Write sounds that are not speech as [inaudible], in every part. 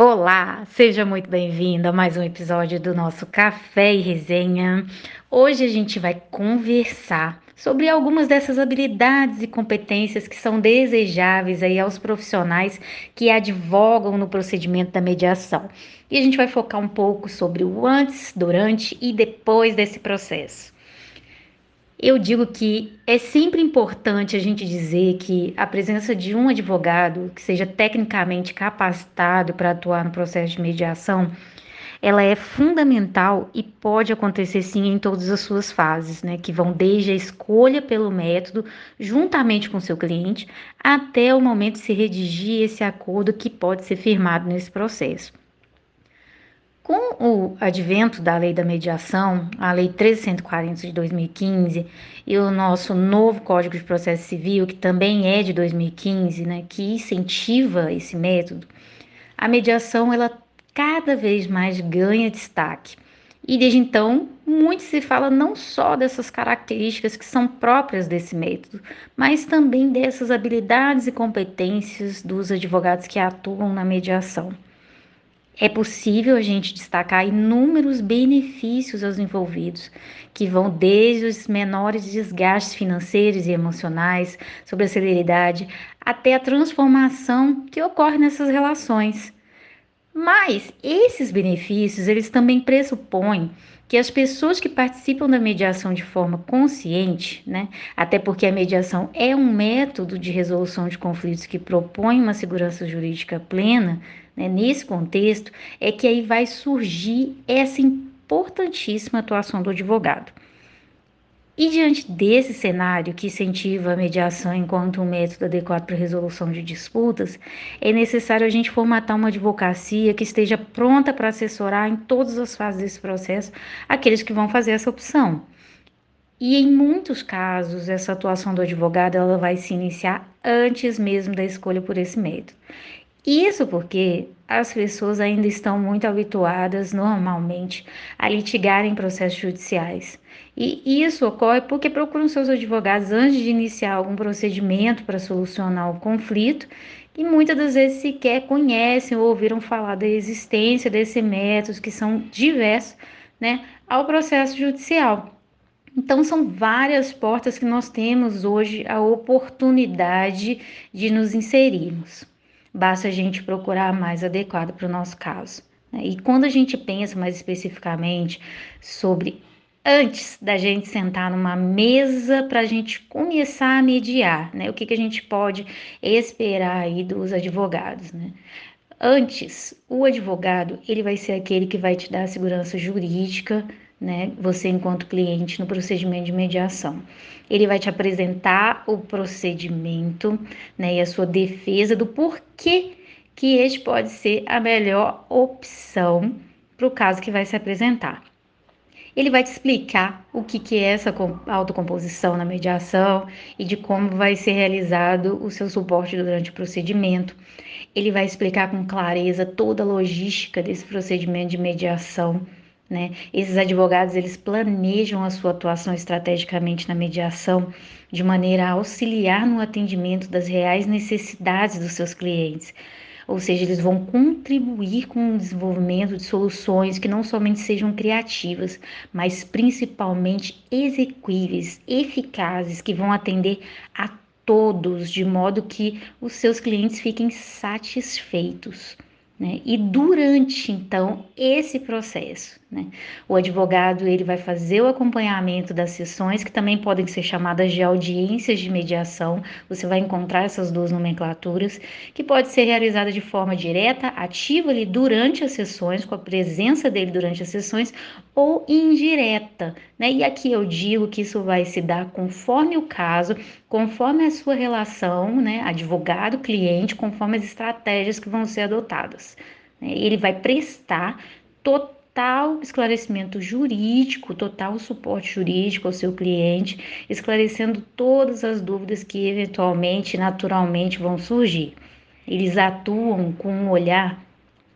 Olá, seja muito bem-vindo a mais um episódio do nosso Café e Resenha. Hoje a gente vai conversar sobre algumas dessas habilidades e competências que são desejáveis aí aos profissionais que advogam no procedimento da mediação. E a gente vai focar um pouco sobre o antes, durante e depois desse processo. Eu digo que é sempre importante a gente dizer que a presença de um advogado que seja tecnicamente capacitado para atuar no processo de mediação, ela é fundamental e pode acontecer sim em todas as suas fases, né, que vão desde a escolha pelo método, juntamente com seu cliente, até o momento de se redigir esse acordo que pode ser firmado nesse processo. Com o advento da lei da mediação, a lei 1340 de 2015 e o nosso novo Código de Processo Civil, que também é de 2015, né, que incentiva esse método, a mediação ela cada vez mais ganha destaque. E desde então, muito se fala não só dessas características que são próprias desse método, mas também dessas habilidades e competências dos advogados que atuam na mediação. É possível a gente destacar inúmeros benefícios aos envolvidos, que vão desde os menores desgastes financeiros e emocionais, sobre a celeridade, até a transformação que ocorre nessas relações. Mas esses benefícios, eles também pressupõem que as pessoas que participam da mediação de forma consciente, né, até porque a mediação é um método de resolução de conflitos que propõe uma segurança jurídica plena, né, nesse contexto, é que aí vai surgir essa importantíssima atuação do advogado. E diante desse cenário que incentiva a mediação enquanto um método adequado para resolução de disputas, é necessário a gente formatar uma advocacia que esteja pronta para assessorar em todas as fases desse processo aqueles que vão fazer essa opção. E em muitos casos, essa atuação do advogado ela vai se iniciar antes mesmo da escolha por esse método. Isso porque as pessoas ainda estão muito habituadas, normalmente, a litigar em processos judiciais. E isso ocorre porque procuram seus advogados antes de iniciar algum procedimento para solucionar o conflito e muitas das vezes sequer conhecem ou ouviram falar da existência desses métodos que são diversos né, ao processo judicial. Então, são várias portas que nós temos hoje a oportunidade de nos inserirmos basta a gente procurar a mais adequado para o nosso caso. Né? E quando a gente pensa mais especificamente sobre antes da gente sentar numa mesa para a gente começar a mediar, né? O que, que a gente pode esperar aí dos advogados, né? Antes, o advogado ele vai ser aquele que vai te dar a segurança jurídica né? Você enquanto cliente no procedimento de mediação. Ele vai te apresentar o procedimento, né, e a sua defesa do porquê que este pode ser a melhor opção para o caso que vai se apresentar. Ele vai te explicar o que, que é essa autocomposição na mediação e de como vai ser realizado o seu suporte durante o procedimento. Ele vai explicar com clareza toda a logística desse procedimento de mediação né? Esses advogados eles planejam a sua atuação estrategicamente na mediação de maneira a auxiliar no atendimento das reais necessidades dos seus clientes. Ou seja, eles vão contribuir com o desenvolvimento de soluções que não somente sejam criativas, mas principalmente execuíveis, eficazes, que vão atender a todos de modo que os seus clientes fiquem satisfeitos. Né? E durante então esse processo, né? o advogado ele vai fazer o acompanhamento das sessões que também podem ser chamadas de audiências de mediação. Você vai encontrar essas duas nomenclaturas que pode ser realizada de forma direta, ativa ali durante as sessões, com a presença dele durante as sessões, ou indireta, né? E aqui eu digo que isso vai se dar conforme o caso, conforme a sua relação, né, advogado-cliente, conforme as estratégias que vão ser adotadas. Né? Ele vai prestar total esclarecimento jurídico, total suporte jurídico ao seu cliente, esclarecendo todas as dúvidas que eventualmente, naturalmente vão surgir. Eles atuam com um olhar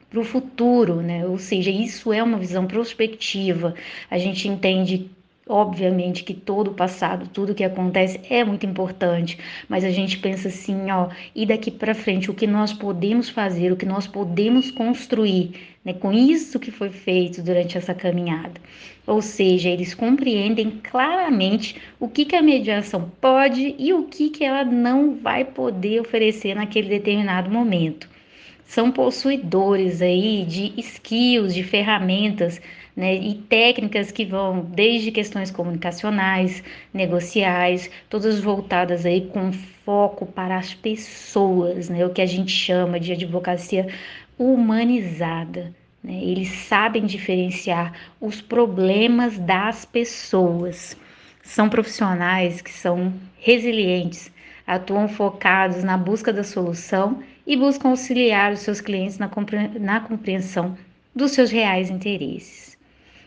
para o futuro, né? Ou seja, isso é uma visão prospectiva. A gente entende Obviamente que todo o passado, tudo que acontece é muito importante, mas a gente pensa assim, ó, e daqui para frente o que nós podemos fazer, o que nós podemos construir, né, com isso que foi feito durante essa caminhada. Ou seja, eles compreendem claramente o que, que a mediação pode e o que, que ela não vai poder oferecer naquele determinado momento. São possuidores aí de skills, de ferramentas né, e técnicas que vão desde questões comunicacionais, negociais, todas voltadas aí com foco para as pessoas, né, o que a gente chama de advocacia humanizada. Né? Eles sabem diferenciar os problemas das pessoas. São profissionais que são resilientes, atuam focados na busca da solução e buscam auxiliar os seus clientes na, compreensão dos seus reais interesses.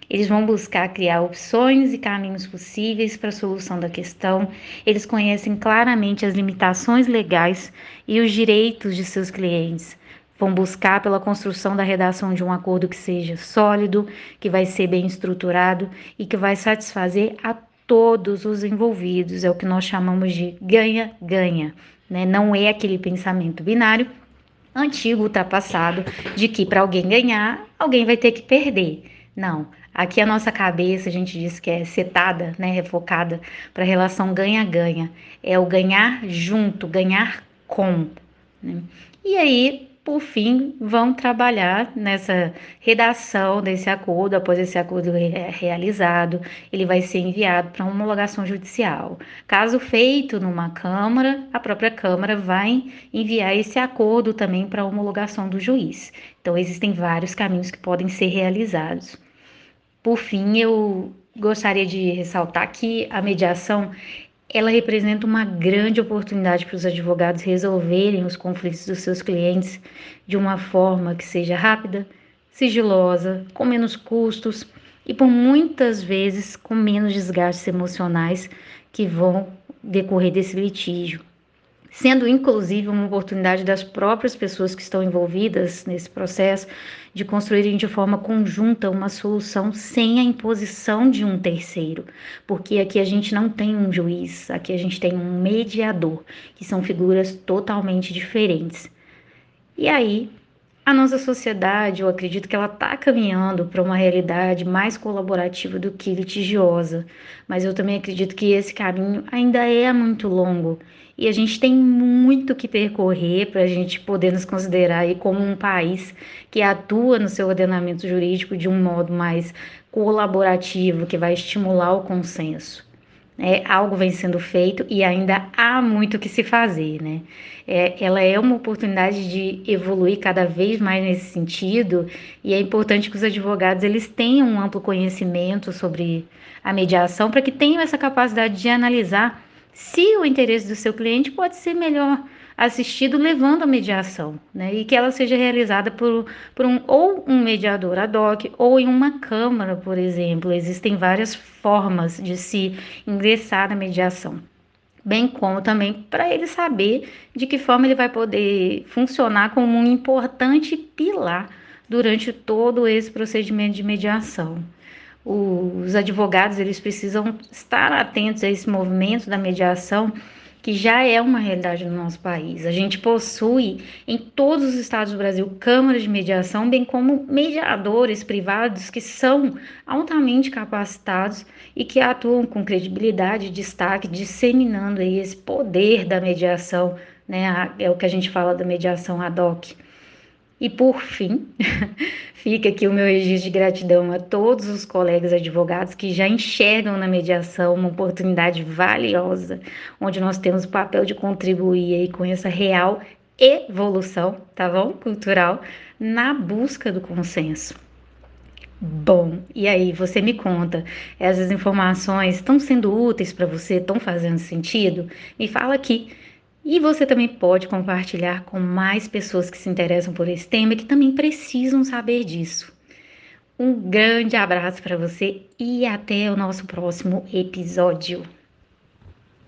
Eles vão buscar criar opções e caminhos possíveis para a solução da questão. Eles conhecem claramente as limitações legais e os direitos de seus clientes. Vão buscar pela construção da redação de um acordo que seja sólido, que vai ser bem estruturado e que vai satisfazer a todos os envolvidos. É o que nós chamamos de ganha-ganha. Né? Não é aquele pensamento binário antigo, ultrapassado, de que para alguém ganhar, alguém vai ter que perder. Não, aqui a nossa cabeça, a gente diz que é setada, né, refocada para a relação ganha-ganha. É o ganhar junto, ganhar com. Né? E aí, por fim, vão trabalhar nessa redação desse acordo. Após esse acordo realizado, ele vai ser enviado para homologação judicial. Caso feito numa Câmara, a própria Câmara vai enviar esse acordo também para homologação do juiz. Então, existem vários caminhos que podem ser realizados. Por fim, eu gostaria de ressaltar que a mediação ela representa uma grande oportunidade para os advogados resolverem os conflitos dos seus clientes de uma forma que seja rápida, sigilosa, com menos custos e por muitas vezes com menos desgastes emocionais que vão decorrer desse litígio sendo inclusive uma oportunidade das próprias pessoas que estão envolvidas nesse processo de construírem de forma conjunta uma solução sem a imposição de um terceiro, porque aqui a gente não tem um juiz, aqui a gente tem um mediador, que são figuras totalmente diferentes. E aí, a nossa sociedade, eu acredito que ela está caminhando para uma realidade mais colaborativa do que litigiosa, mas eu também acredito que esse caminho ainda é muito longo e a gente tem muito que percorrer para a gente poder nos considerar aí como um país que atua no seu ordenamento jurídico de um modo mais colaborativo, que vai estimular o consenso. É, algo vem sendo feito e ainda há muito que se fazer, né? É, ela é uma oportunidade de evoluir cada vez mais nesse sentido e é importante que os advogados eles tenham um amplo conhecimento sobre a mediação para que tenham essa capacidade de analisar se o interesse do seu cliente pode ser melhor assistido levando a mediação, né? E que ela seja realizada por, por um ou um mediador ad hoc ou em uma câmara, por exemplo. Existem várias formas de se ingressar na mediação. Bem como também para ele saber de que forma ele vai poder funcionar como um importante pilar durante todo esse procedimento de mediação os advogados eles precisam estar atentos a esse movimento da mediação que já é uma realidade no nosso país. A gente possui em todos os estados do Brasil câmaras de mediação, bem como mediadores privados que são altamente capacitados e que atuam com credibilidade, destaque, disseminando aí esse poder da mediação, né? É o que a gente fala da mediação ad hoc. E por fim, [laughs] fica aqui o meu registro de gratidão a todos os colegas advogados que já enxergam na mediação uma oportunidade valiosa, onde nós temos o papel de contribuir aí com essa real evolução, tá bom? Cultural, na busca do consenso. Bom, e aí você me conta, essas informações estão sendo úteis para você, estão fazendo sentido? Me fala aqui e você também pode compartilhar com mais pessoas que se interessam por esse tema e que também precisam saber disso. Um grande abraço para você e até o nosso próximo episódio.